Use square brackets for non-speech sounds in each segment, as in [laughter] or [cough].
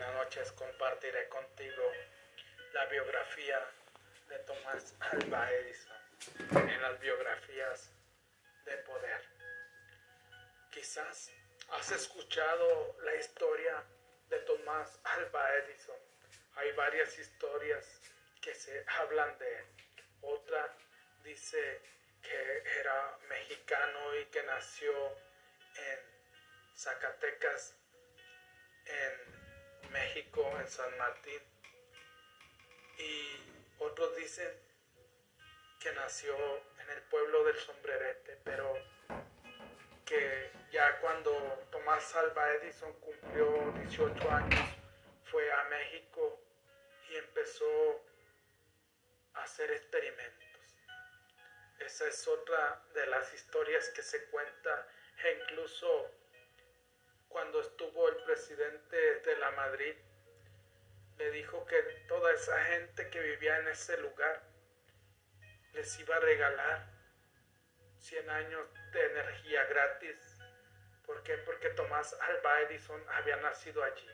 buenas noches. Compartiré contigo la biografía de Tomás Alba Edison en las biografías de poder. Quizás has escuchado la historia de Tomás Alba Edison. Hay varias historias que se hablan de él. Otra dice que era mexicano y que nació en Zacatecas, en México, en San Martín. Y otros dicen que nació en el pueblo del sombrerete, pero que ya cuando Tomás Alba Edison cumplió 18 años, fue a México y empezó a hacer experimentos. Esa es otra de las historias que se cuenta e incluso cuando estuvo el presidente de la Madrid, le dijo que toda esa gente que vivía en ese lugar les iba a regalar 100 años de energía gratis. ¿Por qué? Porque Tomás Alba Edison había nacido allí.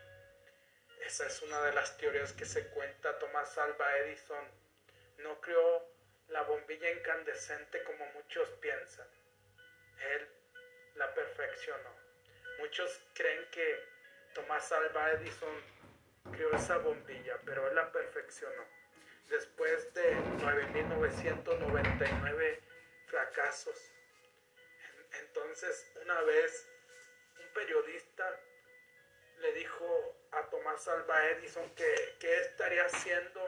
Esa es una de las teorías que se cuenta. Tomás Alba Edison no creó la bombilla incandescente como muchos piensan. Él la perfeccionó. Muchos creen que Tomás Alba Edison creó esa bombilla, pero él la perfeccionó. Después de 9.999 fracasos. Entonces, una vez, un periodista le dijo a Tomás Alba Edison que, estaría haciendo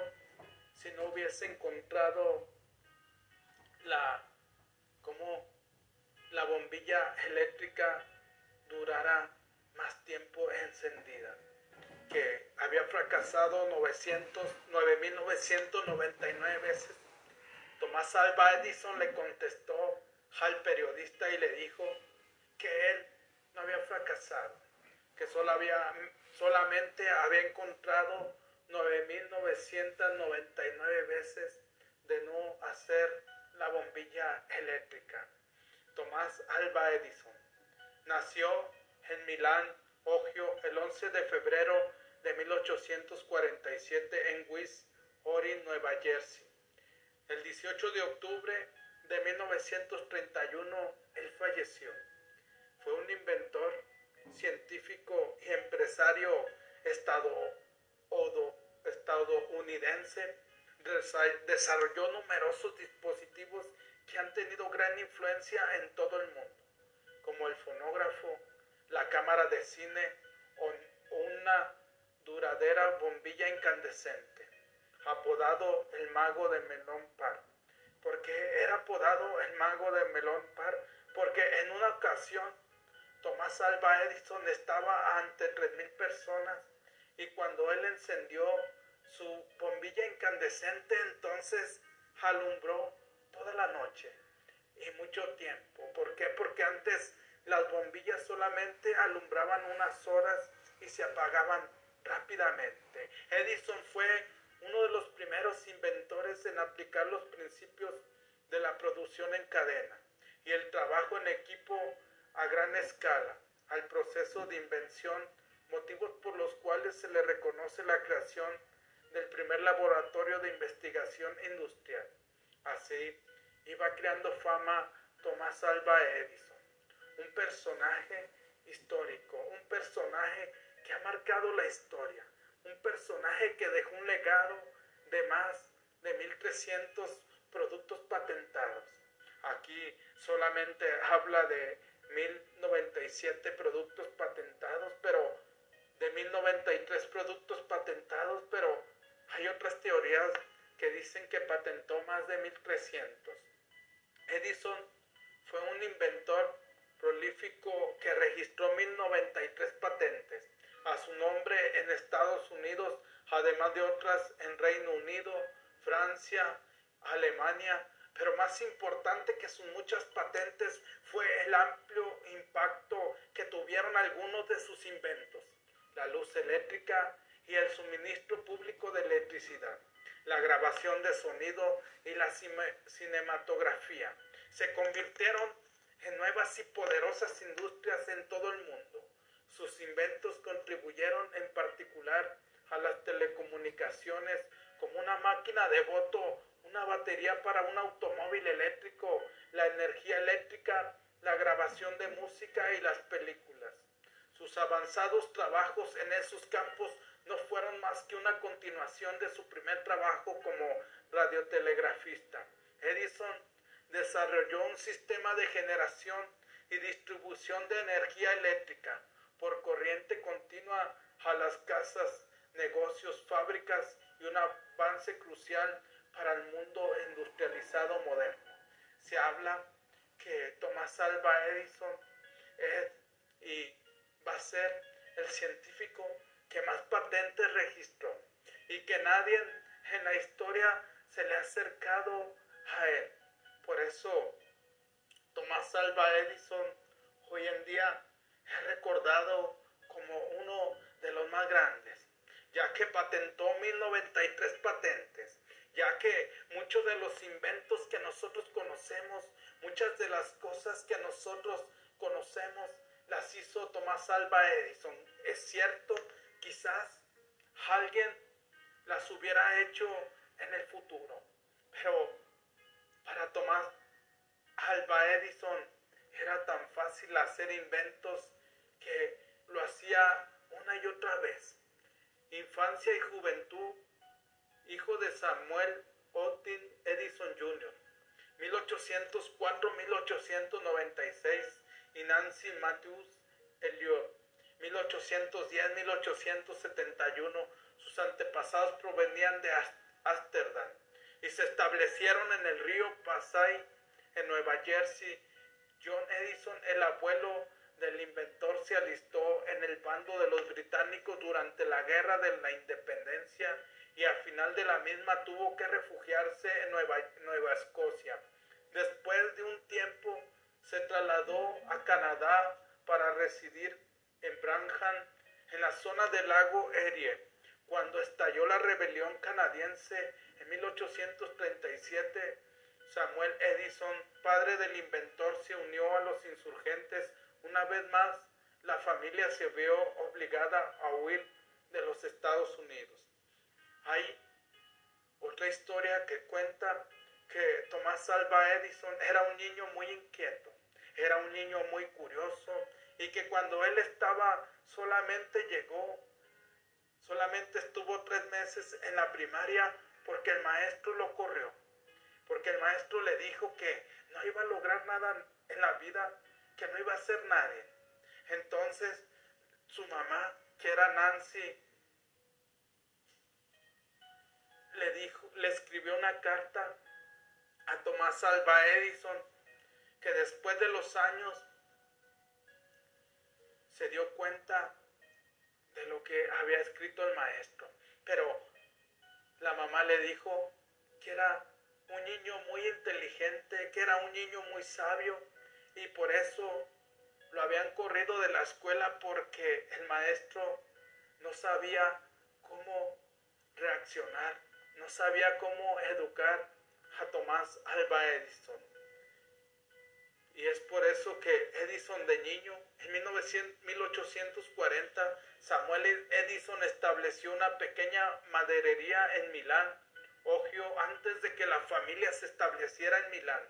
si no hubiese encontrado la, la bombilla eléctrica durara más tiempo encendida, que había fracasado 9.999 veces. Tomás Alba Edison le contestó al periodista y le dijo que él no había fracasado, que solo había, solamente había encontrado 9.999 veces de no hacer la bombilla eléctrica. Tomás Alba Edison nació en Milán, Ogio, el 11 de febrero de 1847 en West Orange, Nueva Jersey. El 18 de octubre de 1931 él falleció. Fue un inventor, científico y empresario estadounidense desarrolló numerosos dispositivos que han tenido gran influencia en todo el mundo, como el fonógrafo, la cámara de cine o una duradera bombilla incandescente, apodado el mago de Melón Par. porque era apodado el mago de Melón Par? Porque en una ocasión Tomás Alba Edison estaba ante 3.000 personas y cuando él encendió su bombilla incandescente entonces alumbró toda la noche y mucho tiempo. ¿Por qué? Porque antes las bombillas solamente alumbraban unas horas y se apagaban rápidamente. Edison fue uno de los primeros inventores en aplicar los principios de la producción en cadena y el trabajo en equipo a gran escala al proceso de invención, motivos por los cuales se le reconoce la creación del primer laboratorio de investigación industrial. Así iba creando fama Tomás Alba Edison, un personaje histórico, un personaje que ha marcado la historia, un personaje que dejó un legado de más de 1.300 productos patentados. Aquí solamente habla de 1.097 productos patentados, pero de 1.093 productos patentados, pero hay otras teorías que dicen que patentó más de 1300. Edison fue un inventor prolífico que registró 1093 patentes a su nombre en Estados Unidos, además de otras en Reino Unido, Francia, Alemania, pero más importante que sus muchas patentes fue el amplio impacto que tuvieron algunos de sus inventos, la luz eléctrica, y el suministro público de electricidad, la grabación de sonido y la cinematografía. Se convirtieron en nuevas y poderosas industrias en todo el mundo. Sus inventos contribuyeron en particular a las telecomunicaciones, como una máquina de voto, una batería para un automóvil eléctrico, la energía eléctrica, la grabación de música y las películas. Sus avanzados trabajos en esos campos no fueron más que una continuación de su primer trabajo como radiotelegrafista. Edison desarrolló un sistema de generación y distribución de energía eléctrica por corriente continua a las casas, negocios, fábricas y un avance crucial para el mundo industrializado moderno. Se habla que Thomas Alva Edison es y va a ser el científico que más patentes registró y que nadie en la historia se le ha acercado a él. Por eso Tomás Alva Edison hoy en día es recordado como uno de los más grandes, ya que patentó 1093 patentes, ya que muchos de los inventos que nosotros conocemos, muchas de las cosas que nosotros conocemos, las hizo Tomás Alva Edison. Es cierto, quizás alguien las hubiera hecho en el futuro, pero para Tomás Alba Edison era tan fácil hacer inventos que lo hacía una y otra vez. Infancia y juventud, hijo de Samuel Otin Edison Jr., 1804-1896, y Nancy Matthews Elliot, 1810-1871. Sus antepasados provenían de Ámsterdam y se establecieron en el río Pasay, en Nueva Jersey. John Edison, el abuelo del inventor, se alistó en el bando de los británicos durante la guerra de la independencia y al final de la misma tuvo que refugiarse en Nueva, Nueva Escocia. Después de un tiempo se trasladó a Canadá para residir en Branham, en la zona del lago Erie. Cuando estalló la rebelión canadiense en 1837, Samuel Edison, padre del inventor, se unió a los insurgentes. Una vez más, la familia se vio obligada a huir de los Estados Unidos. Hay otra historia que cuenta que Tomás Alva Edison era un niño muy inquieto, era un niño muy curioso y que cuando él estaba solamente llegó, solamente estuvo tres meses en la primaria porque el maestro lo corrió, porque el maestro le dijo que no iba a lograr nada en la vida, que no iba a ser nadie. Entonces su mamá, que era Nancy, le dijo, le escribió una carta a Tomás Alba Edison, que después de los años se dio cuenta de lo que había escrito el maestro. Pero la mamá le dijo que era un niño muy inteligente, que era un niño muy sabio y por eso lo habían corrido de la escuela porque el maestro no sabía cómo reaccionar, no sabía cómo educar a Tomás Alba Edison. Y es por eso que Edison de niño, en 1840, Samuel Edison estableció una pequeña maderería en Milán, Ogio, antes de que la familia se estableciera en Milán.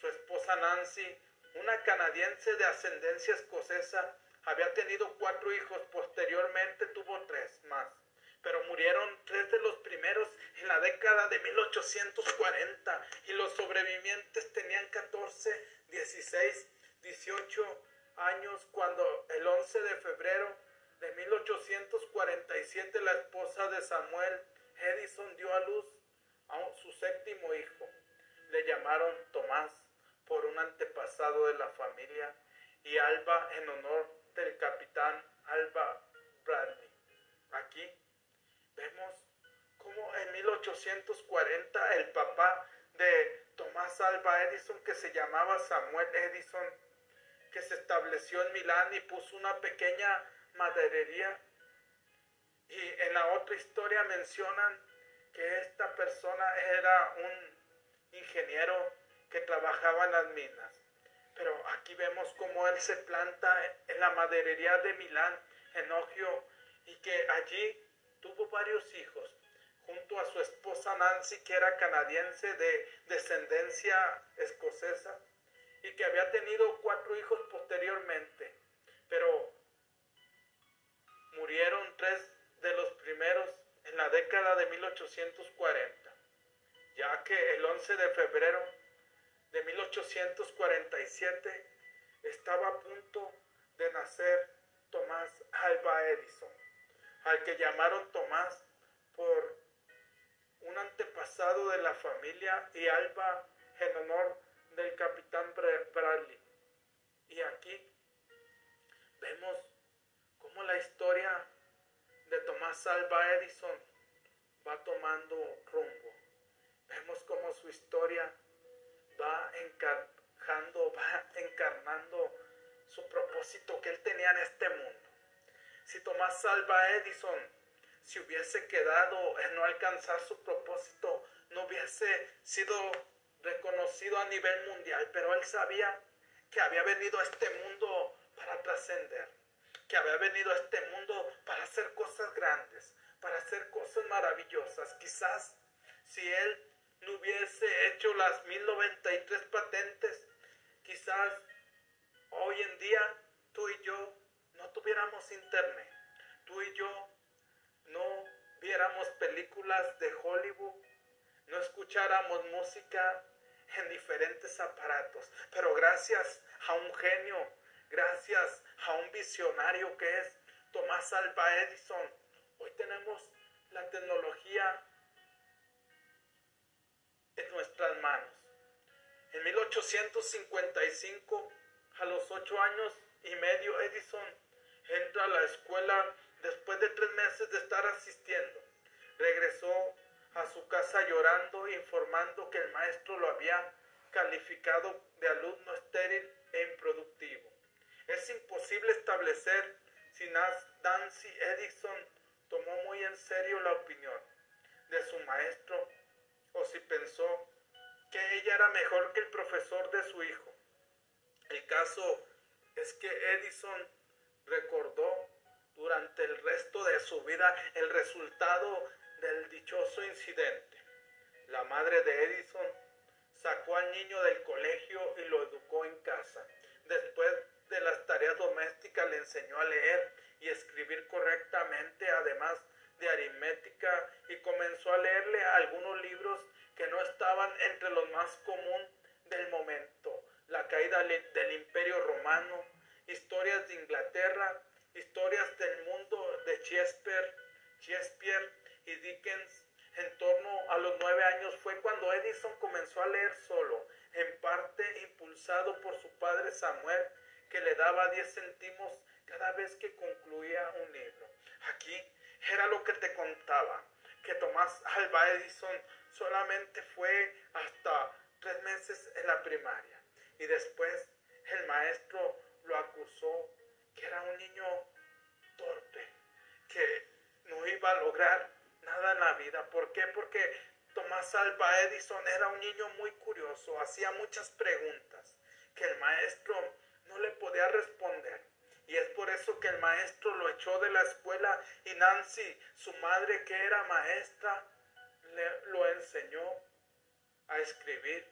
Su esposa Nancy, una canadiense de ascendencia escocesa, había tenido cuatro hijos, posteriormente tuvo tres más pero murieron tres de los primeros en la década de 1840 y los sobrevivientes tenían 14, 16, 18 años cuando el 11 de febrero de 1847 la esposa de Samuel Edison dio a luz a su séptimo hijo. Le llamaron Tomás por un antepasado de la familia y Alba en honor del capitán Alba Bradley. Aquí Vemos cómo en 1840 el papá de Tomás Alba Edison, que se llamaba Samuel Edison, se estableció en Milán y puso una pequeña maderería. Y en la otra historia mencionan que esta persona era un ingeniero que trabajaba en las minas. Pero aquí vemos cómo él se planta en la maderería de Milán, en Ogio, y que allí tuvo varios hijos, junto a su esposa Nancy, que era canadiense de descendencia escocesa, y que había tenido cuatro hijos posteriormente, pero murieron tres de los primeros en la década de 1840, ya que el 11 de febrero de 1847 estaba a punto de nacer Tomás Alba Edison, al que llamaron Tomás por un antepasado de la familia y Alba en honor del capitán Bradley. Y aquí vemos cómo la historia de Tomás Alba Edison va tomando rumbo. Vemos cómo su historia va encajando, va encarnando su propósito que él tenía en este mundo. Si Tomás Alba Edison si hubiese quedado en no alcanzar su propósito, no hubiese sido reconocido a nivel mundial, pero él sabía que había venido a este mundo para trascender, que había venido a este mundo para hacer cosas grandes, para hacer cosas maravillosas. Quizás si él no hubiese hecho las 1093 patentes, quizás hoy en día tú y yo no tuviéramos internet, tú y yo no viéramos películas de Hollywood, no escucháramos música en diferentes aparatos, pero gracias a un genio, gracias a un visionario que es Tomás Alba Edison, hoy tenemos la tecnología en nuestras manos. En 1855, a los ocho años y medio, Edison entra a la escuela después de tres meses de estar asistiendo. Regresó a su casa llorando, informando que el maestro lo había calificado de alumno estéril e improductivo. Es imposible establecer si Nancy Edison tomó muy en serio la opinión de su maestro o si pensó que ella era mejor que el profesor de su hijo. El caso es que Edison recordó durante el resto de su vida el resultado del dichoso incidente. La madre de Edison sacó al niño del colegio y lo educó en casa. Después de las tareas domésticas le enseñó a leer y escribir correctamente, además de aritmética, y comenzó a leerle algunos libros que no estaban entre los más comunes del momento. La caída del imperio romano, historias de Inglaterra, historias del mundo de Shakespeare, y Dickens en torno a los nueve años fue cuando Edison comenzó a leer solo, en parte impulsado por su padre Samuel, que le daba diez céntimos cada vez que concluía un libro. Aquí era lo que te contaba, que Tomás Alba Edison solamente fue hasta tres meses en la primaria y después el maestro lo acusó que era un niño torpe, que no iba a lograr nada en la vida. ¿Por qué? Porque Tomás Alba Edison era un niño muy curioso, hacía muchas preguntas que el maestro no le podía responder. Y es por eso que el maestro lo echó de la escuela y Nancy, su madre que era maestra, le, lo enseñó a escribir,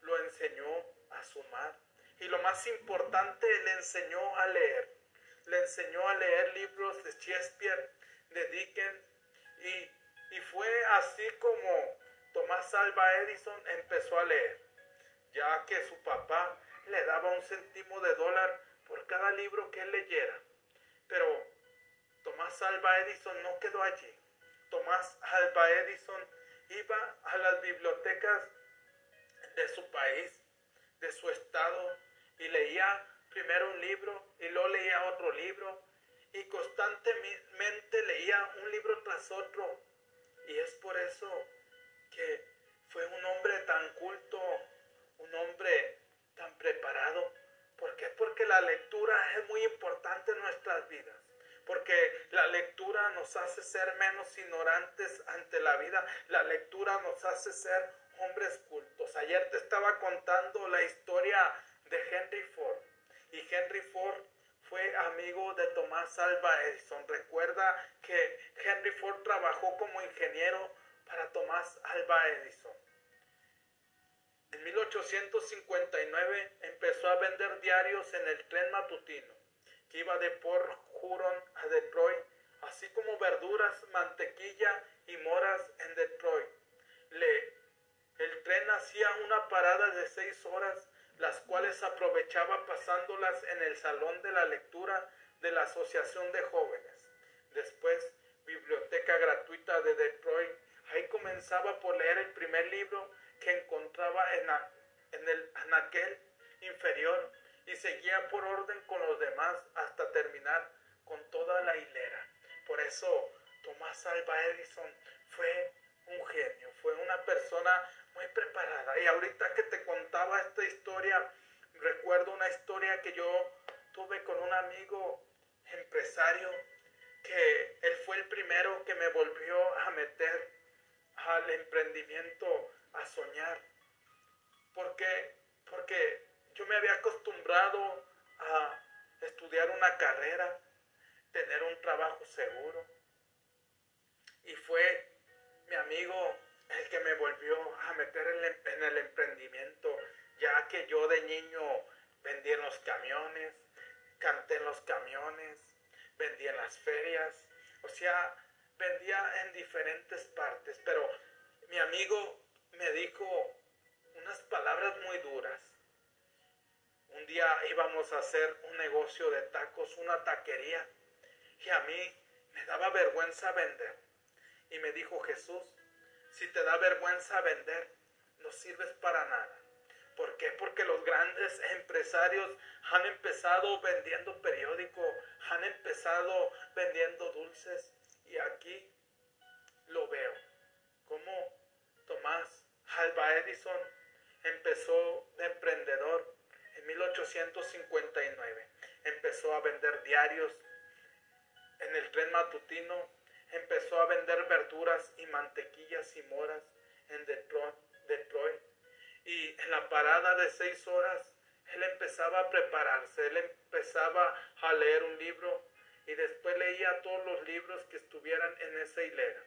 lo enseñó a sumar y lo más importante, le enseñó a leer le enseñó a leer libros de Shakespeare, de Dickens, y, y fue así como Tomás Alba Edison empezó a leer, ya que su papá le daba un céntimo de dólar por cada libro que él leyera. Pero Tomás Alba Edison no quedó allí. Tomás Alba Edison iba a las bibliotecas de su país, de su estado, y leía primero un libro y luego leía otro libro y constantemente leía un libro tras otro. Y es por eso que fue un hombre tan culto, un hombre tan preparado. ¿Por qué? Porque la lectura es muy importante en nuestras vidas. Porque la lectura nos hace ser menos ignorantes ante la vida. La lectura nos hace ser hombres cultos. Ayer te estaba contando la historia de Henry Ford. Y Henry Ford fue amigo de Tomás Alva Edison. Recuerda que Henry Ford trabajó como ingeniero para Tomás Alva Edison. En 1859 empezó a vender diarios en el tren matutino que iba de Port Huron a Detroit, así como verduras, mantequilla y moras en Detroit. Le, el tren hacía una parada de seis horas, las cuales aprovechaba pasándolas en el salón de la lectura de la Asociación de Jóvenes. Después, biblioteca gratuita de Detroit. Ahí comenzaba por leer el primer libro que encontraba en, en el anaquel inferior y seguía por orden con los demás hasta terminar con toda la hilera. Por eso Tomás Alba Edison fue un genio, fue una persona muy preparada. Y ahorita que te contaba esta historia, recuerdo una historia que yo tuve con un amigo empresario que él fue el primero que me volvió a meter al emprendimiento, a soñar. ¿Por qué? Porque yo me había acostumbrado a estudiar una carrera, tener un trabajo seguro. Y fue mi amigo el que me volvió a meter en, el emprendimiento, ya que yo de niño vendía en los camiones, canté en los camiones, vendía en las ferias, o sea, vendía en diferentes partes, pero mi amigo me dijo unas palabras muy duras. Un día íbamos a hacer un negocio de tacos, una taquería, y a mí me daba vergüenza vender. Y me dijo Jesús, si te da vergüenza vender, no sirves para nada. ¿Por qué? Porque los grandes empresarios han empezado vendiendo periódico, han empezado vendiendo dulces y aquí lo veo. Como Tomás Alba Edison empezó de emprendedor en 1859. Empezó a vender diarios en el tren matutino, empezó a vender verduras y mantequillas y moras en Detroit. Y en la parada de seis horas, él empezaba a prepararse, él empezaba a leer un libro y después leía todos los libros que estuvieran en esa hilera.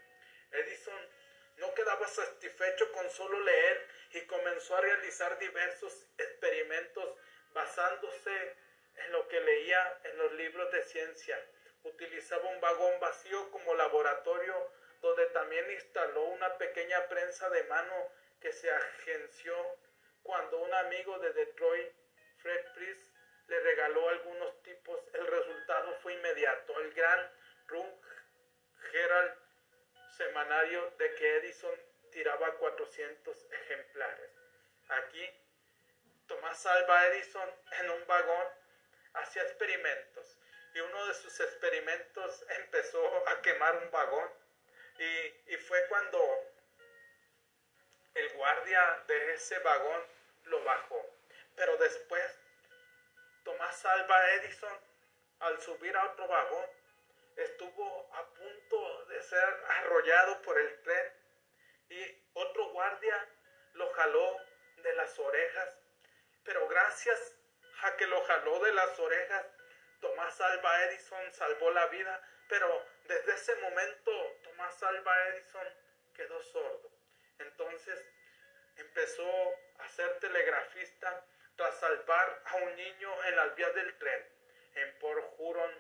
Edison no quedaba satisfecho con solo leer y comenzó a realizar diversos experimentos basándose en lo que leía en los libros de ciencia. Utilizaba un vagón vacío como laboratorio donde también instaló una pequeña prensa de mano que se agenció cuando un amigo de Detroit, Fred Priest, le regaló algunos tipos. El resultado fue inmediato. El gran Rung Herald semanario de que Edison tiraba 400 ejemplares. Aquí, Tomás Alba Edison en un vagón hacía experimentos y uno de sus experimentos [laughs] empezó a quemar un vagón y, fue cuando el guardia de ese vagón lo bajó. Pero después, Tomás Alba Edison, al subir a otro vagón, estuvo a punto de ser arrollado por el tren y otro guardia lo jaló de las orejas. Pero gracias a que lo jaló de las orejas, Tomás Alba Edison salvó la vida. Pero desde ese momento Tomás Alba Edison quedó sordo. Entonces empezó a ser telegrafista tras salvar a un niño en las vías del tren en Port Huron,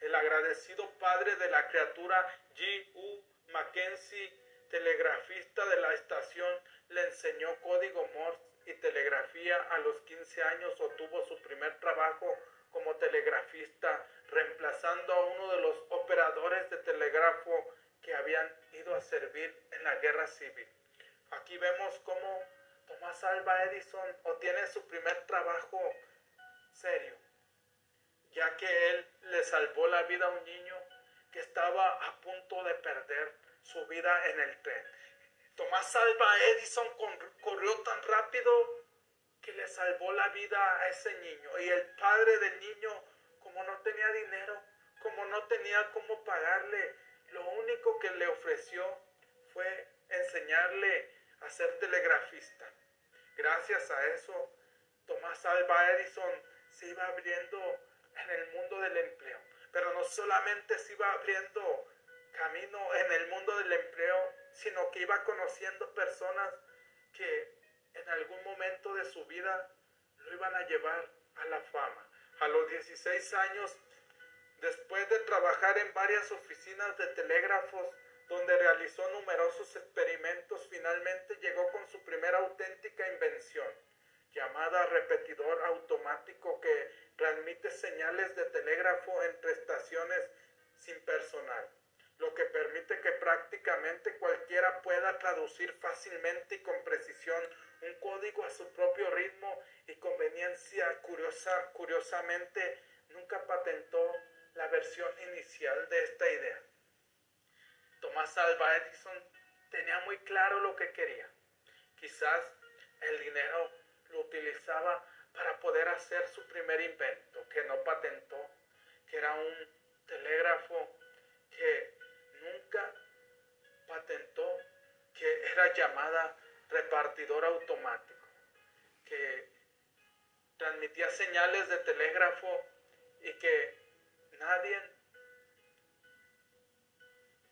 el agradecido padre de la criatura G. U. Mackenzie, telegrafista de la estación, le enseñó código Morse y telegrafía. A los 15 años obtuvo su primer trabajo como telegrafista, reemplazando a uno de los operadores de telégrafo que habían ido a servir en la guerra civil. Aquí vemos cómo Tomás Alba Edison obtiene su primer trabajo serio ya que él le salvó la vida a un niño que estaba a punto de perder su vida en el tren. Tomás Alba Edison corrió tan rápido que le salvó la vida a ese niño. Y el padre del niño, como no tenía dinero, como no tenía cómo pagarle, lo único que le ofreció fue enseñarle a ser telegrafista. Gracias a eso, Tomás Alba Edison se iba abriendo en el mundo del empleo. Pero no solamente se iba abriendo camino en el mundo del empleo, sino que iba conociendo personas que en algún momento de su vida lo iban a llevar a la fama. A los 16 años, después de trabajar en varias oficinas de telégrafos, donde realizó numerosos experimentos, finalmente llegó con su primera auténtica invención, llamada repetidor automático que transmite señales de telégrafo entre estaciones sin personal, lo que permite que prácticamente cualquiera pueda traducir fácilmente y con precisión un código a su propio ritmo y conveniencia. Curiosa, curiosamente, nunca patentó la versión inicial de esta idea. Tomás Alva Edison tenía muy claro lo que quería. Quizás el dinero lo utilizaba para poder hacer su primer invento, que no patentó, que era un telégrafo que nunca patentó, que era llamada repartidor automático, que transmitía señales de telégrafo y que nadie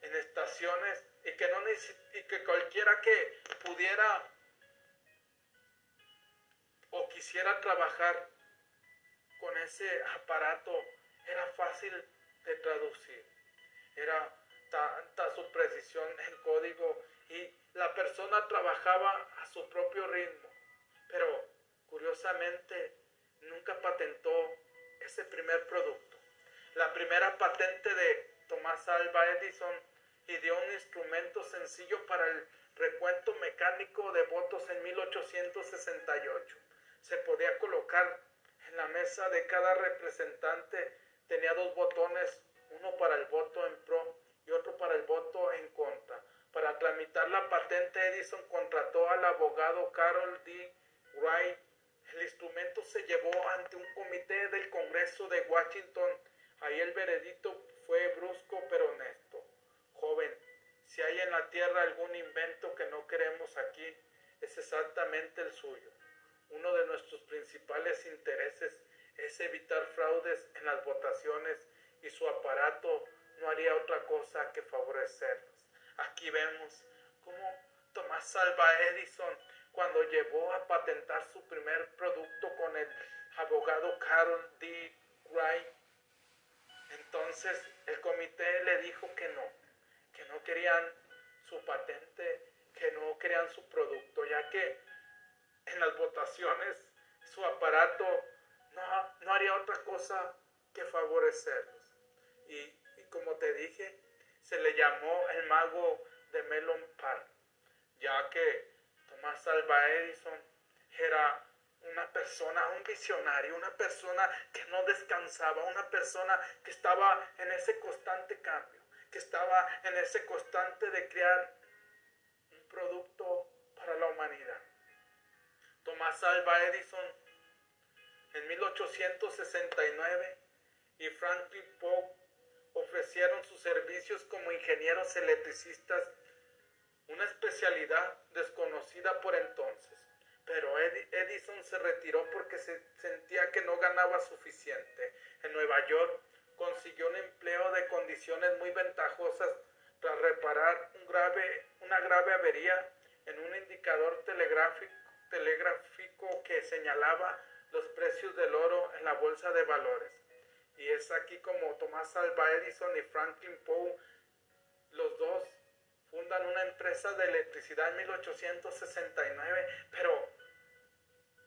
en estaciones y que, no y que cualquiera que pudiera o quisiera trabajar con ese aparato era fácil de traducir. Era tanta su precisión en código trabajaba a su propio ritmo. Pero curiosamente nunca patentó ese primer producto. La primera patente de Tomás Alba Edison ideó un instrumento sencillo para el recuento mecánico de votos en 1868. Se podía colocar en la mesa de cada representante, tenía dos botones, uno para el voto en pro y otro para el voto en contra. Para tramitar la patente, Edison contrató al abogado Carol D. Wright. El instrumento se llevó ante un comité del Congreso de Washington. Ahí el veredicto fue brusco pero honesto. Joven, si hay en la tierra algún invento que no queremos aquí, es exactamente el suyo. Uno de nuestros principales intereses es evitar fraudes en las votaciones y su aparato no haría otra cosa que favorecerlos. Aquí vemos cómo Tomás Alva Edison, cuando llevó a patentar su primer producto con el abogado Carol D. Wright, entonces el comité le dijo que no, que no querían su patente, que no querían su producto, ya que en las votaciones su aparato no, no haría otra cosa que favorecerlos. Y, y como te dije, se le llamó el mago de Melon Park, ya que Tomás Alva Edison era una persona, un visionario, una persona que no descansaba, una persona que estaba en ese constante cambio, que estaba en ese constante de crear un producto para la humanidad. Tomás Alva Edison en 1869 y Franklin Poe ofrecieron sus servicios como ingenieros electricistas, una especialidad desconocida por entonces. Pero Edison se retiró porque se sentía que no ganaba suficiente. En Nueva York consiguió un empleo de condiciones muy ventajosas tras reparar una grave avería en un indicador telegráfico que señalaba los precios del oro en la bolsa de valores. Y es aquí como Tomás Alva Edison y Franklin Poe, los dos, fundan una empresa de electricidad en 1869, pero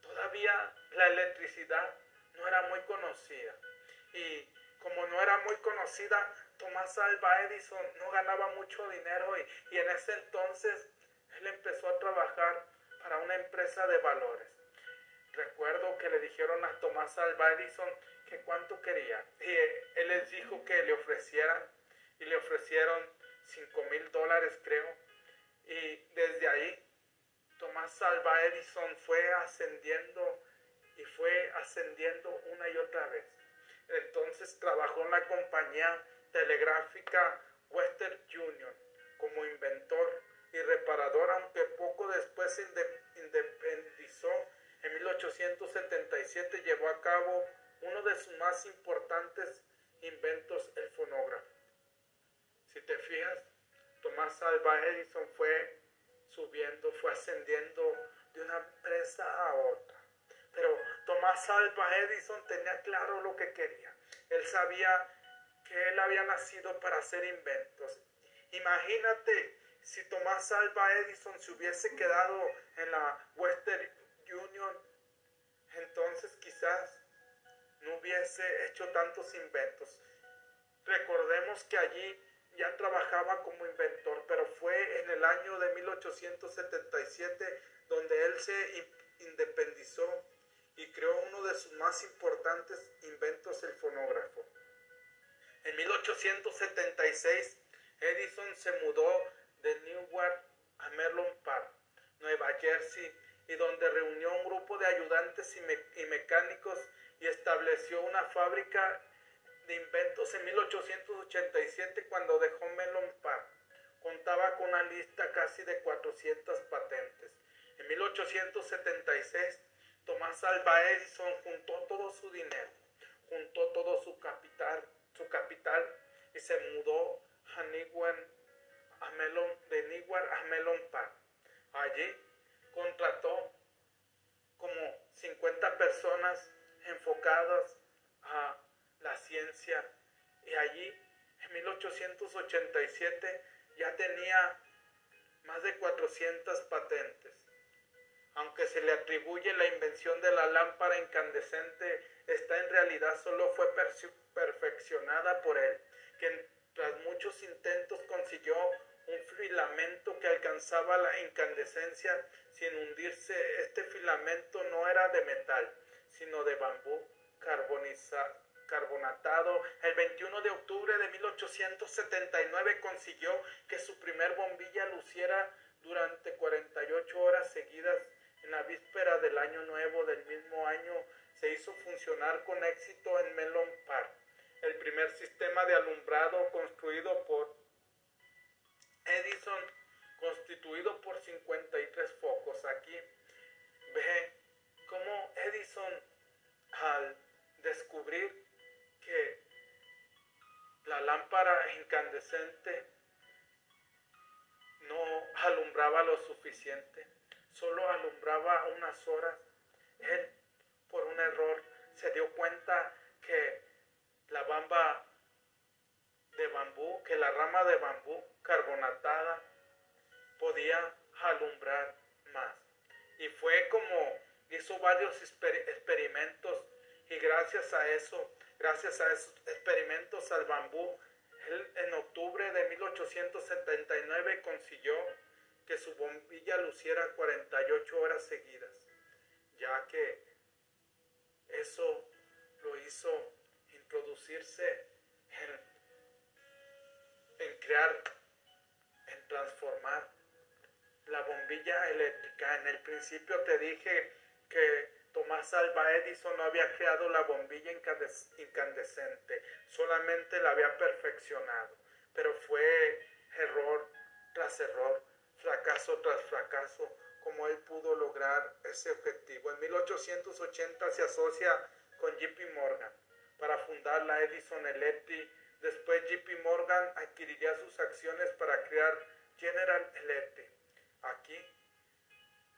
todavía la electricidad no era muy conocida. Y como no era muy conocida, Tomás Alva Edison no ganaba mucho dinero y, y en ese entonces él empezó a trabajar para una empresa de valores. Recuerdo que le dijeron a Tomás Alva Edison cuánto quería. Y él les dijo que le ofrecieran y le ofrecieron 5 mil dólares creo. Y desde ahí Tomás Alva Edison fue ascendiendo y fue ascendiendo una y otra vez. Entonces trabajó en la compañía telegráfica Western Union como inventor y reparador, aunque poco después se independizó. En 1877 llevó a cabo uno de sus más importantes inventos, el fonógrafo. Si te fijas, Tomás Alva Edison fue subiendo, fue ascendiendo de una empresa a otra. Pero Tomás Alva Edison tenía claro lo que quería. Él sabía que él había nacido para hacer inventos. Imagínate si Tomás Alva Edison se hubiese quedado en la Western Union, entonces quizás hubiese hecho tantos inventos. Recordemos que allí ya trabajaba como inventor, pero fue en el año de 1877 donde él se independizó y creó uno de sus más importantes inventos, el fonógrafo. En 1876, Edison se mudó de Newark a Merlon Park, Nueva Jersey, y donde reunió un grupo de ayudantes y mecánicos y estableció una fábrica de inventos en 1887 cuando dejó Melon Park. Contaba con una lista casi de 400 patentes. En 1876, Tomás Alva Edison juntó todo su dinero, juntó todo su capital, su capital y se mudó a Newark, a Melon, de Newark a Melon Park. Allí contrató como 50 personas enfocadas a la ciencia y allí en 1887 ya tenía más de 400 patentes. Aunque se le atribuye la invención de la lámpara incandescente, esta en realidad solo fue perfeccionada por él, que tras muchos intentos consiguió un filamento que alcanzaba la incandescencia sin hundirse. Este filamento no era de metal, sino de bambú carbonatado. El 21 de octubre de 1879 consiguió que su primer bombilla luciera durante 48 horas seguidas. En la víspera del año nuevo del mismo año se hizo funcionar con éxito en Melon Park, el primer sistema de alumbrado construido por Edison, constituido por 53 focos. Aquí ve cómo Edison al descubrir que la lámpara incandescente no alumbraba lo suficiente, solo alumbraba unas horas. Él, por un error, se dio cuenta que la bamba de bambú, que la rama de bambú carbonatada podía alumbrar más. Y fue como hizo varios experimentos y gracias a eso Gracias a esos experimentos al bambú, él en octubre de 1879 consiguió que su bombilla luciera 48 horas seguidas, ya que eso lo hizo introducirse en, en crear, en transformar la bombilla eléctrica. En el principio te dije que Tomás Alva Edison no había creado la bombilla incandescente, solamente la había perfeccionado, pero fue error tras error, fracaso tras fracaso, como él pudo lograr ese objetivo. En 1880 se asocia con JP Morgan para fundar la Edison Electric. Después JP Morgan adquiriría sus acciones para crear General Electric. Aquí,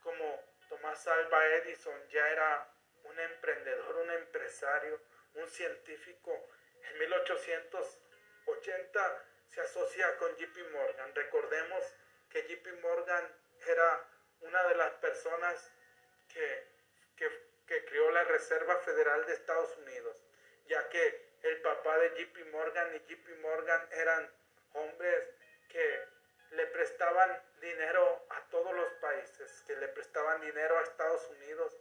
como Tomás Alva Edison ya era un emprendedor, un empresario, un científico. En 1880 se asocia con JP Morgan. Recordemos que JP Morgan era una de las personas que, que creó la Reserva Federal de Estados Unidos, ya que el papá de JP Morgan y JP Morgan eran hombres que le prestaban dinero todos los países, que le prestaban dinero a Estados Unidos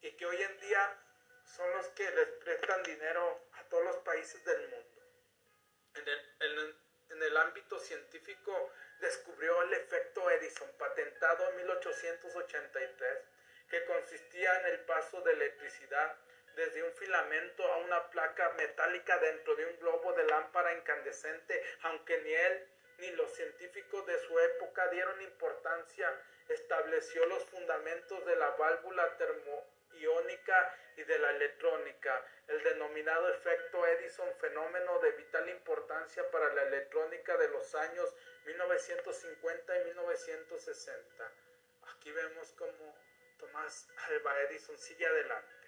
y que hoy en día son los que les prestan dinero a todos los países del mundo. En el, ámbito científico descubrió el efecto Edison, patentado en 1883, que consistía en el paso de electricidad desde un filamento a una placa metálica dentro de un globo de lámpara incandescente, aunque ni él ni los científicos de su época dieron importancia, estableció los fundamentos de la válvula termo iónica y de la electrónica, el denominado efecto Edison, fenómeno de vital importancia para la electrónica de los años 1950 y 1960. Aquí vemos cómo Tomás Alba Edison sigue adelante,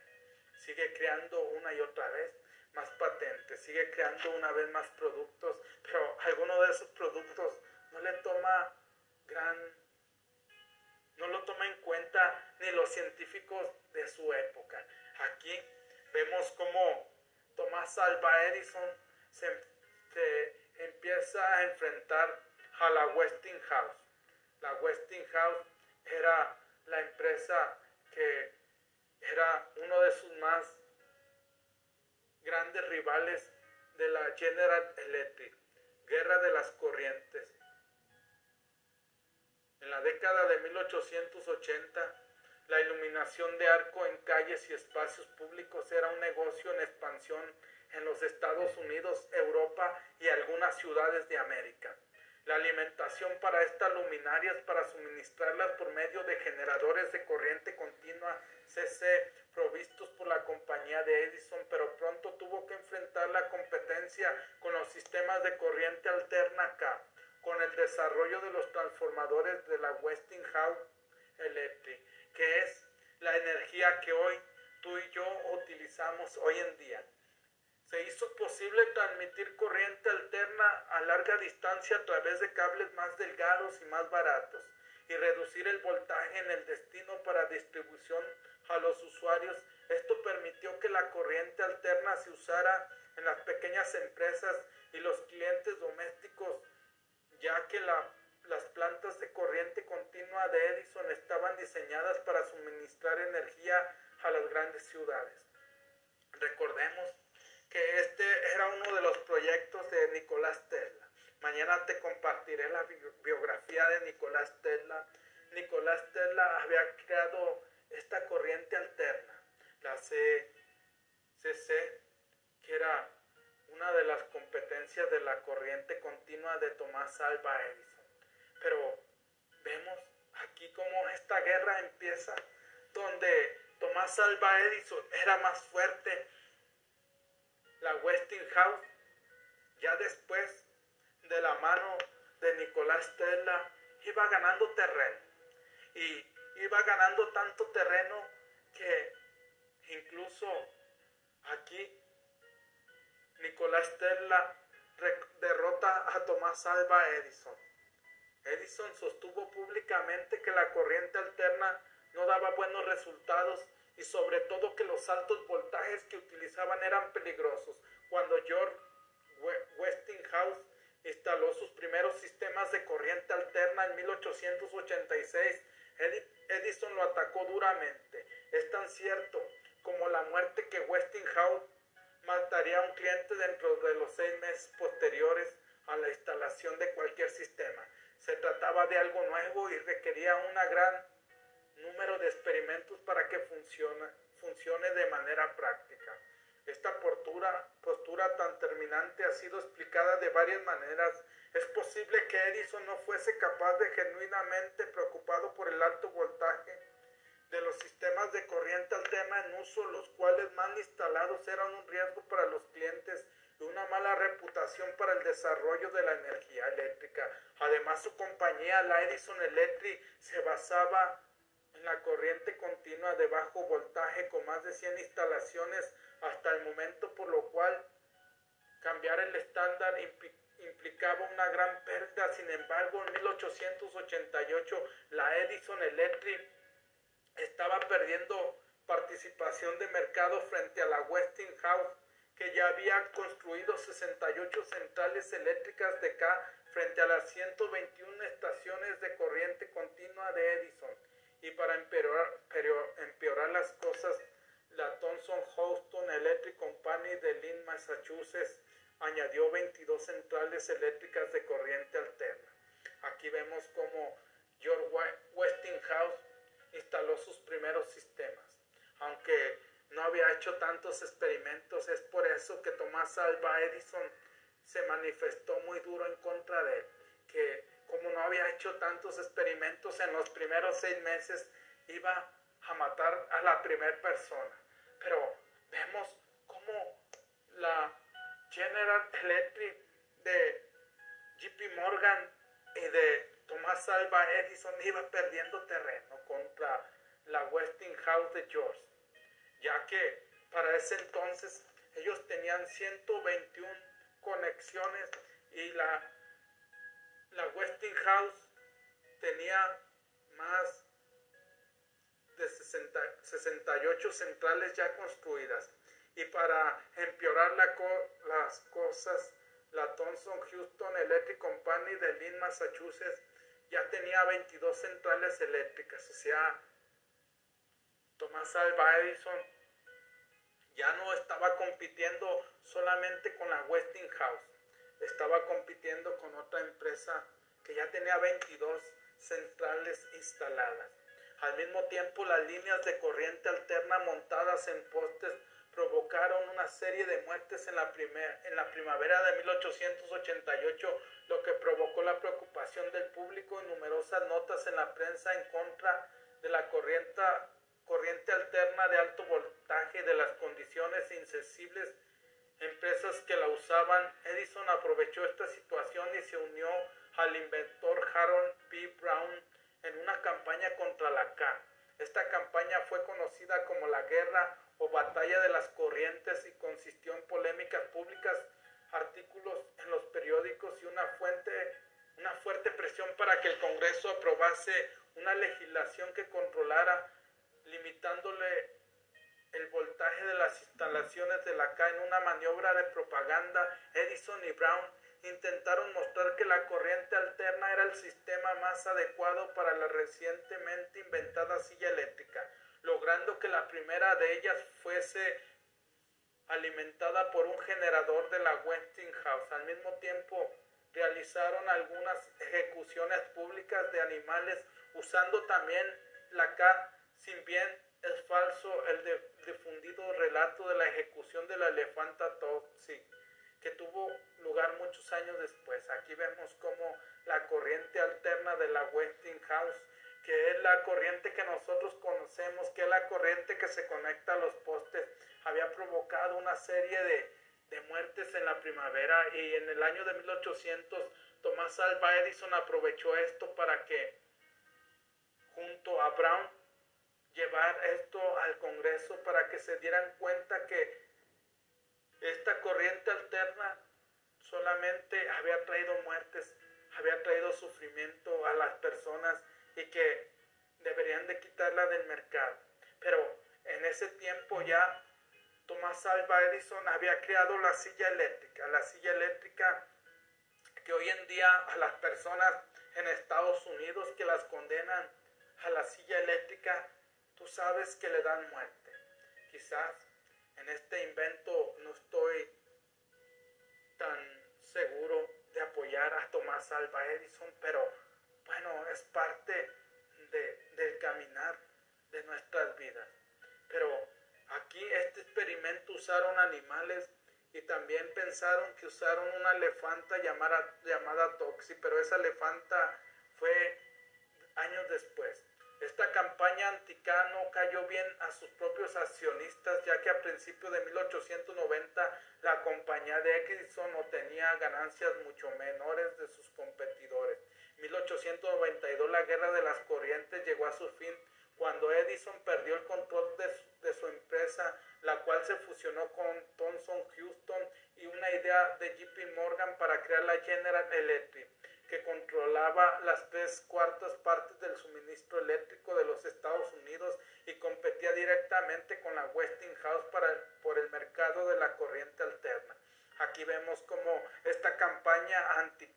sigue creando una y otra vez más patentes, sigue creando una vez más productos, pero alguno de esos productos no le toma gran, no lo toma en cuenta ni los científicos de su época. Aquí vemos cómo Tomás Alba Edison se, empieza a enfrentar a la Westinghouse. La Westinghouse era la empresa que era uno de sus más grandes rivales de la General Electric, guerra de las corrientes. En la década de 1880, la iluminación de arco en calles y espacios públicos era un negocio en expansión en los Estados Unidos, Europa y algunas ciudades de América. La alimentación para estas luminarias para suministrarlas por medio de generadores de corriente continua CC provistos por la compañía de Edison, pero pronto tuvo que enfrentar la competencia con los sistemas de corriente alterna K, con el desarrollo de los transformadores de la Westinghouse Electric, que es la energía que hoy tú y yo utilizamos hoy en día se hizo posible transmitir corriente alterna a larga distancia a través de cables más delgados y más baratos y reducir el voltaje en el destino para distribución a los usuarios. Esto permitió que la corriente alterna se usara en las pequeñas empresas y los clientes domésticos, ya que las plantas de corriente continua de Edison estaban diseñadas para suministrar energía a las grandes ciudades. Recordemos que este era uno de los proyectos de Nicolás Tesla. Mañana te compartiré la biografía de Nicolás Tesla. Nicolás Tesla había creado esta corriente alterna, la CCC, que era una de las competencias de la corriente continua de Tomás Alba Edison. Pero vemos aquí cómo esta guerra empieza, donde Tomás Alba Edison era más fuerte la Westinghouse, ya después de la mano de Nicolás Tesla, iba ganando terreno. Y iba ganando tanto terreno que incluso aquí Nicolás Tesla derrota a Tomás Alba Edison. Edison sostuvo públicamente que la corriente alterna no daba buenos resultados y sobre todo que los altos voltajes que utilizaban eran peligrosos. Cuando George Westinghouse instaló sus primeros sistemas de corriente alterna en 1886, Edison lo atacó duramente. Es tan cierto como la muerte que Westinghouse mataría a un cliente dentro de los seis meses posteriores a la instalación de cualquier sistema. Se trataba de algo nuevo y requería una gran número de experimentos para que funcione, funcione de manera práctica. Esta postura, postura tan terminante ha sido explicada de varias maneras. Es posible que Edison no fuese capaz de genuinamente preocupado por el alto voltaje de los sistemas de corriente alterna en uso, los cuales mal instalados eran un riesgo para los clientes y una mala reputación para el desarrollo de la energía eléctrica. Además, su compañía, la Edison Electric, se basaba la corriente continua de bajo voltaje con más de 100 instalaciones hasta el momento, por lo cual cambiar el estándar implicaba una gran pérdida. Sin embargo, en 1888 la Edison Electric estaba perdiendo participación de mercado frente a la Westinghouse, que ya había construido 68 centrales eléctricas de K frente a las 121 estaciones de corriente continua de Edison y para empeorar, empeorar las cosas, la Thomson Houston Electric Company de Lynn, Massachusetts, añadió 22 centrales eléctricas de corriente alterna. Aquí vemos cómo George Westinghouse instaló sus primeros sistemas. Aunque no había hecho tantos experimentos, es por eso que Tomás Alba Edison se manifestó muy duro en contra de él, que como no había hecho tantos experimentos en los primeros seis meses, iba a matar a la primera persona. Pero vemos cómo la General Electric de JP Morgan y de Thomas Alva Edison iba perdiendo terreno contra la Westinghouse de George, ya que para ese entonces ellos tenían 121 conexiones y la, la Westinghouse tenía más de 68 centrales ya construidas. Y para empeorar las cosas, la Thomson Houston Electric Company de Lynn, Massachusetts, ya tenía 22 centrales eléctricas. O sea, Thomas Alva Edison ya no estaba compitiendo solamente con la Westinghouse, estaba compitiendo con otra empresa que ya tenía 22 centrales instaladas. Al mismo tiempo, las líneas de corriente alterna montadas en postes provocaron una serie de muertes en la, en la primavera de 1888, lo que provocó la preocupación del público y numerosas notas en la prensa en contra de la corriente, corriente alterna de alto voltaje y de las condiciones insensibles empresas que la usaban. Edison aprovechó esta situación y se unió al inventor Harold P. Brown en una campaña contra la K. Esta campaña fue conocida como la Guerra o Batalla de las Corrientes y consistió en polémicas públicas, artículos en los periódicos y una, fuente, una fuerte presión para que el Congreso aprobase una legislación que controlara, limitándole el voltaje de las instalaciones de la K en una maniobra de propaganda. Edison y Brown intentaron mostrar que la corriente alterna era el sistema más adecuado para la recientemente inventada silla eléctrica, logrando que la primera de ellas fuese alimentada por un generador de la Westinghouse. Al mismo tiempo, realizaron algunas ejecuciones públicas de animales usando también la K, sin bien es falso el difundido relato de la ejecución de la elefanta Toxic que tuvo lugar muchos años después. Aquí vemos como la corriente alterna de la Westinghouse, que es la corriente que nosotros conocemos, que es la corriente que se conecta a los postes, había provocado una serie de, muertes en la primavera y en el año de 1800 Tomás Alva Edison aprovechó esto para que junto a Brown llevar esto al Congreso para que se dieran cuenta que esta corriente alterna solamente había traído muertes, había traído sufrimiento a las personas y que deberían de quitarla del mercado. Pero en ese tiempo ya Tomás Alva Edison había creado la silla eléctrica, la silla eléctrica que hoy en día a las personas en Estados Unidos que las condenan a la silla eléctrica, tú sabes que le dan muerte. Quizás en este invento no estoy tan seguro de apoyar a Tomás Alva Edison, pero bueno, es parte del caminar de nuestras vidas. Pero aquí este experimento usaron animales y también pensaron que usaron una elefanta llamada, llamada Toxi, pero esa elefanta fue años después. Esta campaña anticano cayó bien a sus propios accionistas, ya que a principios de 1890 la compañía de Edison obtenía ganancias mucho menores de sus competidores. 1892 la guerra de las corrientes llegó a su fin cuando Edison perdió el control de su, de su empresa, la cual se fusionó con Thomson Houston y una idea de JP Morgan para crear la General Electric que controlaba las tres cuartas partes del suministro eléctrico de los Estados Unidos y competía directamente con la Westinghouse para por el mercado de la corriente alterna. Aquí vemos como esta campaña anti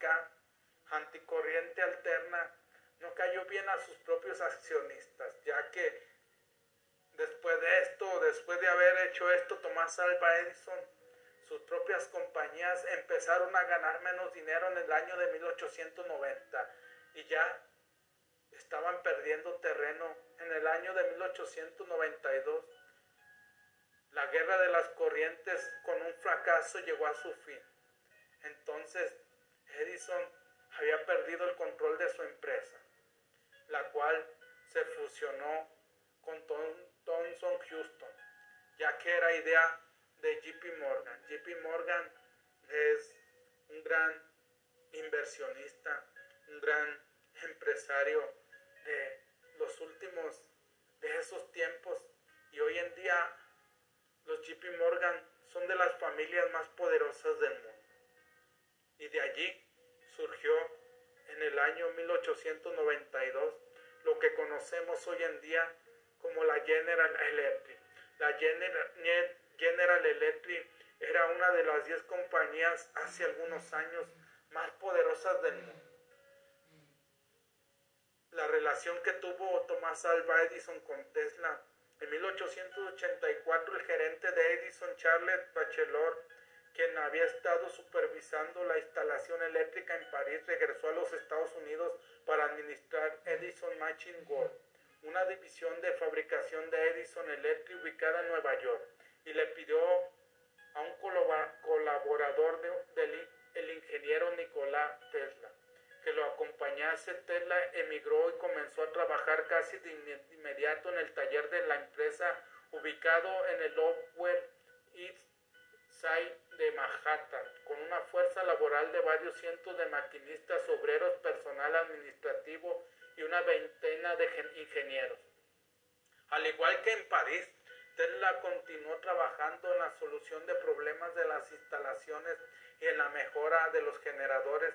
anticorriente alterna no cayó bien a sus propios accionistas, ya que después de esto, después de haber hecho esto, Tomás Alva Edison sus propias compañías empezaron a ganar menos dinero en el año de 1890 y ya estaban perdiendo terreno en el año de 1892. La guerra de las corrientes con un fracaso llegó a su fin. Entonces Edison había perdido el control de su empresa, la cual se fusionó con Thomson Houston, ya que era idea de JP Morgan. JP Morgan es un gran inversionista, un gran empresario de los últimos, de esos tiempos. Y hoy en día los JP Morgan son de las familias más poderosas del mundo. Y de allí surgió en el año 1892 lo que conocemos hoy en día como la General Electric. La General, General Electric era una de las 10 compañías hace algunos años más poderosas del mundo. La relación que tuvo Tomás Alva Edison con Tesla. En 1884 el gerente de Edison, Charles Bachelor, quien había estado supervisando la instalación eléctrica en París, regresó a los Estados Unidos para administrar Edison Machine World, una división de fabricación de Edison Electric ubicada en Nueva York, y le pidió a un colaborador del el ingeniero Nicolás Tesla que lo acompañase. Tesla emigró y comenzó a trabajar casi de inmediato en el taller de la empresa ubicado en el Lower East Side de Manhattan, con una fuerza laboral de varios cientos de maquinistas, obreros, personal administrativo y una veintena de ingenieros. Al igual que en París, Tesla continuó trabajando en la solución de problemas de las instalaciones y en la mejora de los generadores.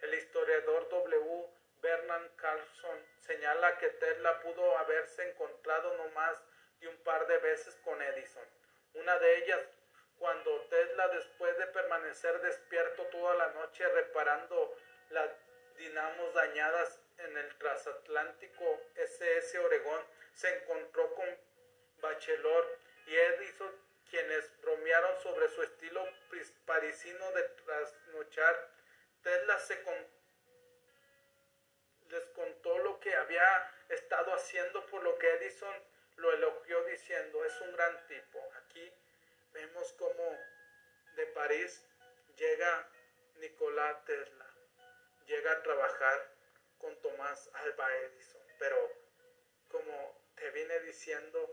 El historiador W. Bernard Carlson señala que Tesla pudo haberse encontrado no más de un par de veces con Edison. Una de ellas cuando Tesla, después de permanecer despierto toda la noche reparando las dinamos dañadas en el transatlántico SS Oregón, se encontró con Bachelor y Edison, quienes bromearon sobre su estilo parisino de trasnochar. Tesla se les contó lo que había estado haciendo, por lo que Edison lo elogió diciendo, es un gran tipo. Aquí vemos cómo de París llega Nicolás Tesla, llega a trabajar con Tomás Alba Edison, pero como te viene diciendo,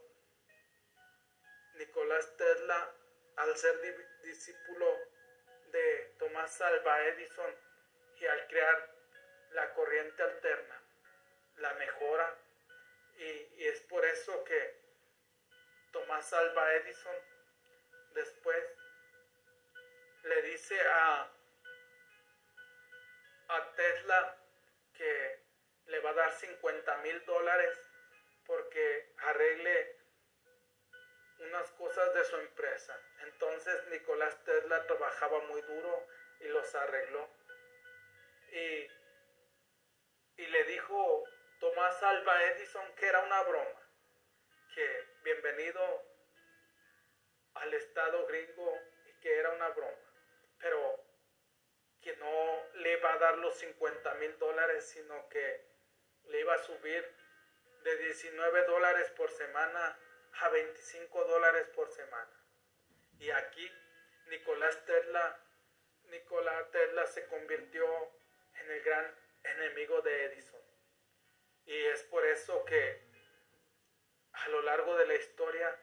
Nicolás Tesla, al ser discípulo de Tomás Alba Edison y al crear la corriente alterna, la mejora, y, es por eso que Tomás Alba Edison después le dice a, a Tesla que le va a dar 50 mil dólares porque arregle unas cosas de su empresa. Entonces Nicolás Tesla trabajaba muy duro y los arregló. Y, y le dijo Tomás Alba Edison que era una broma, que bienvenido al Estado gringo y que era una broma, pero que no le iba a dar los 50 mil dólares, sino que le iba a subir de 19 dólares por semana a 25 dólares por semana. Y aquí Nicolás Tesla, Nicolás Tesla se convirtió en el gran enemigo de Edison. Y es por eso que a lo largo de la historia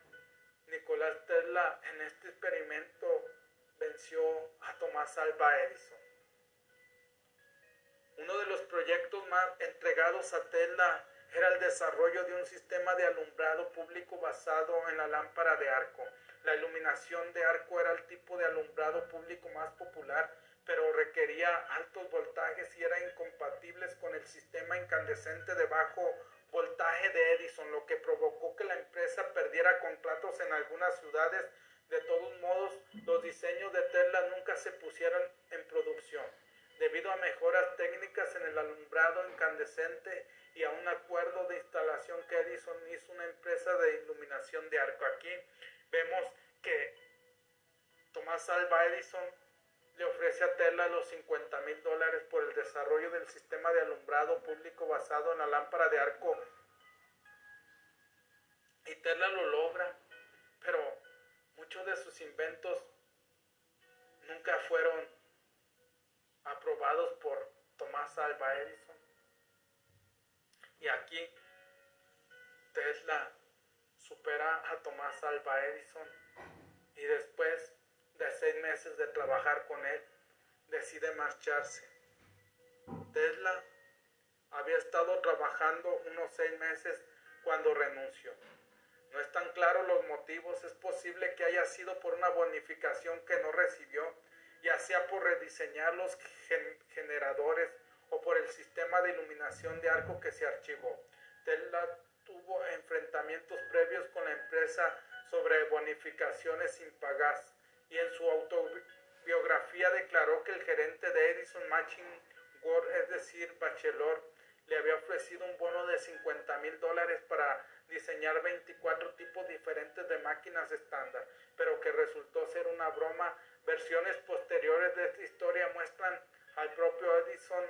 Nicolás Tesla en este experimento venció a Tomás Alba Edison. Uno de los proyectos más entregados a Tesla era el desarrollo de un sistema de alumbrado público basado en la lámpara de arco. La iluminación de arco era el tipo de alumbrado público más popular, pero requería altos voltajes y era incompatibles con el sistema incandescente de bajo voltaje de Edison, lo que provocó que la empresa perdiera contratos en algunas ciudades. De todos modos, los diseños de Tesla nunca se pusieron en producción, debido a mejoras técnicas en el alumbrado incandescente y a un acuerdo de instalación que Edison hizo una empresa de iluminación de arco. Aquí vemos que Tomás Alba Edison le ofrece a Tesla los 50 mil dólares por el desarrollo del sistema de alumbrado público basado en la lámpara de arco. Y Tesla lo logra, pero muchos de sus inventos nunca fueron aprobados por Tomás Alba Edison. Aquí Tesla supera a Tomás Alba Edison y después de seis meses de trabajar con él, decide marcharse. Tesla había estado trabajando unos seis meses cuando renunció. No están claros los motivos, es posible que haya sido por una bonificación que no recibió, ya sea por rediseñar los generadores o por el sistema de iluminación de arco que se archivó. Tesla tuvo enfrentamientos previos con la empresa sobre bonificaciones pagar y en su autobiografía declaró que el gerente de Edison Matching World, es decir, Bachelor, le había ofrecido un bono de 50 mil dólares para diseñar 24 tipos diferentes de máquinas estándar, pero que resultó ser una broma. Versiones posteriores de esta historia muestran al propio Edison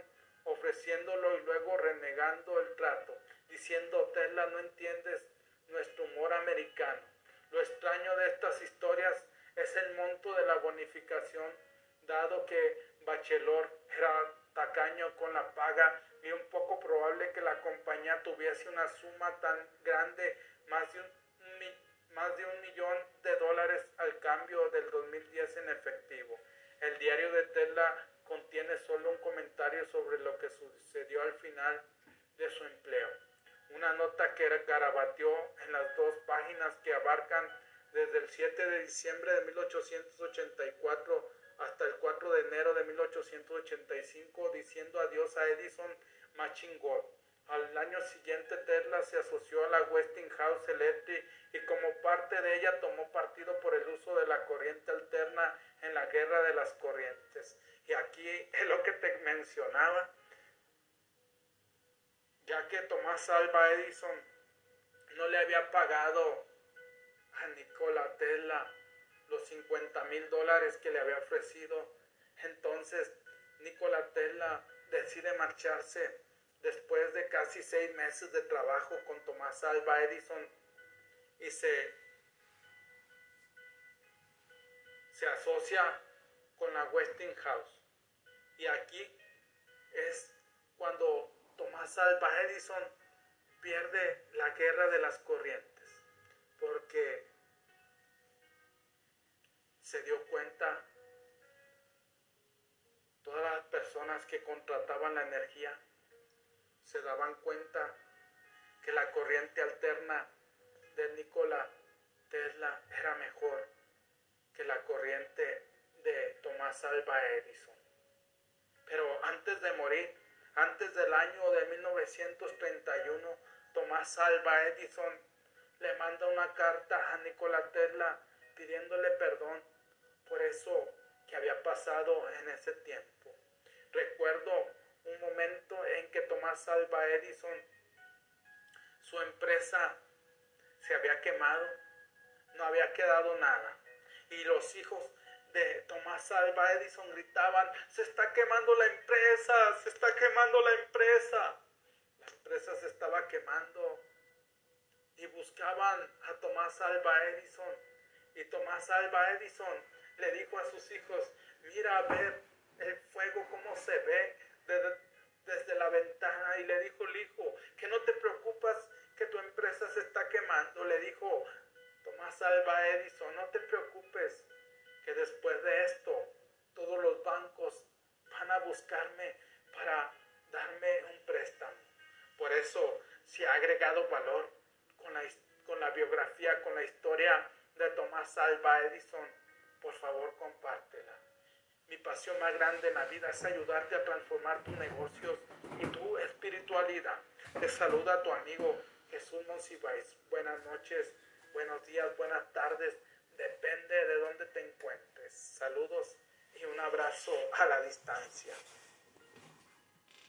ofreciéndolo y luego renegando el trato, diciendo Tesla no entiendes nuestro humor americano. Lo extraño de estas historias es el monto de la bonificación, dado que Bachelor era tacaño con la paga y un poco probable que la compañía tuviese una suma tan grande, más de un, más de un millón de dólares al cambio del 2010 en efectivo. El diario de Tesla contiene solo un comentario sobre lo que sucedió al final de su empleo. Una nota que garabateó en las dos páginas que abarcan desde el 7 de diciembre de 1884 hasta el 4 de enero de 1885 diciendo adiós a Edison Machine Al año siguiente Tesla se asoció a la Westinghouse Electric y como parte de ella tomó partido por el uso de la corriente alterna en la guerra de las corrientes. Y aquí es lo que te mencionaba, ya que Tomás Alba Edison no le había pagado a Nikola Tesla los 50 mil dólares que le había ofrecido. Entonces Nikola Tesla decide marcharse después de casi seis meses de trabajo con Tomás Alba Edison y se, se asocia con la Westinghouse. Y aquí es cuando Tomás Alba Edison pierde la guerra de las corrientes, porque se dio cuenta todas las personas que contrataban la energía se daban cuenta que la corriente alterna de Nikola Tesla era mejor que la corriente de Tomás Alba Edison. Antes de morir, antes del año de 1931, Tomás Alba Edison le manda una carta a Nikola Tesla pidiéndole perdón por eso que había pasado en ese tiempo. Recuerdo un momento en que Tomás Alba Edison, su empresa se había quemado, no había quedado nada. Y los hijos Tomás Alba Edison gritaban, se está quemando la empresa, se está quemando la empresa. La empresa se estaba quemando y buscaban a Tomás Alba Edison. Y Tomás Alba Edison le dijo a sus hijos, mira a ver el fuego cómo se ve desde, la ventana y le dijo el hijo, que no te preocupas que tu empresa se está quemando, le dijo Tomás Alba Edison, no te preocupes que después de esto todos los bancos van a buscarme para darme un préstamo. Por eso se ha agregado valor con la, con la biografía, con la historia de Tomás Alba Edison por favor compártela. Mi pasión más grande en la vida es ayudarte a transformar tus negocios y tu espiritualidad. Te saluda tu amigo Jesús Monsiváis. Buenas noches, buenos días, buenas tardes. Depende de dónde te encuentres. Saludos y un abrazo a la distancia.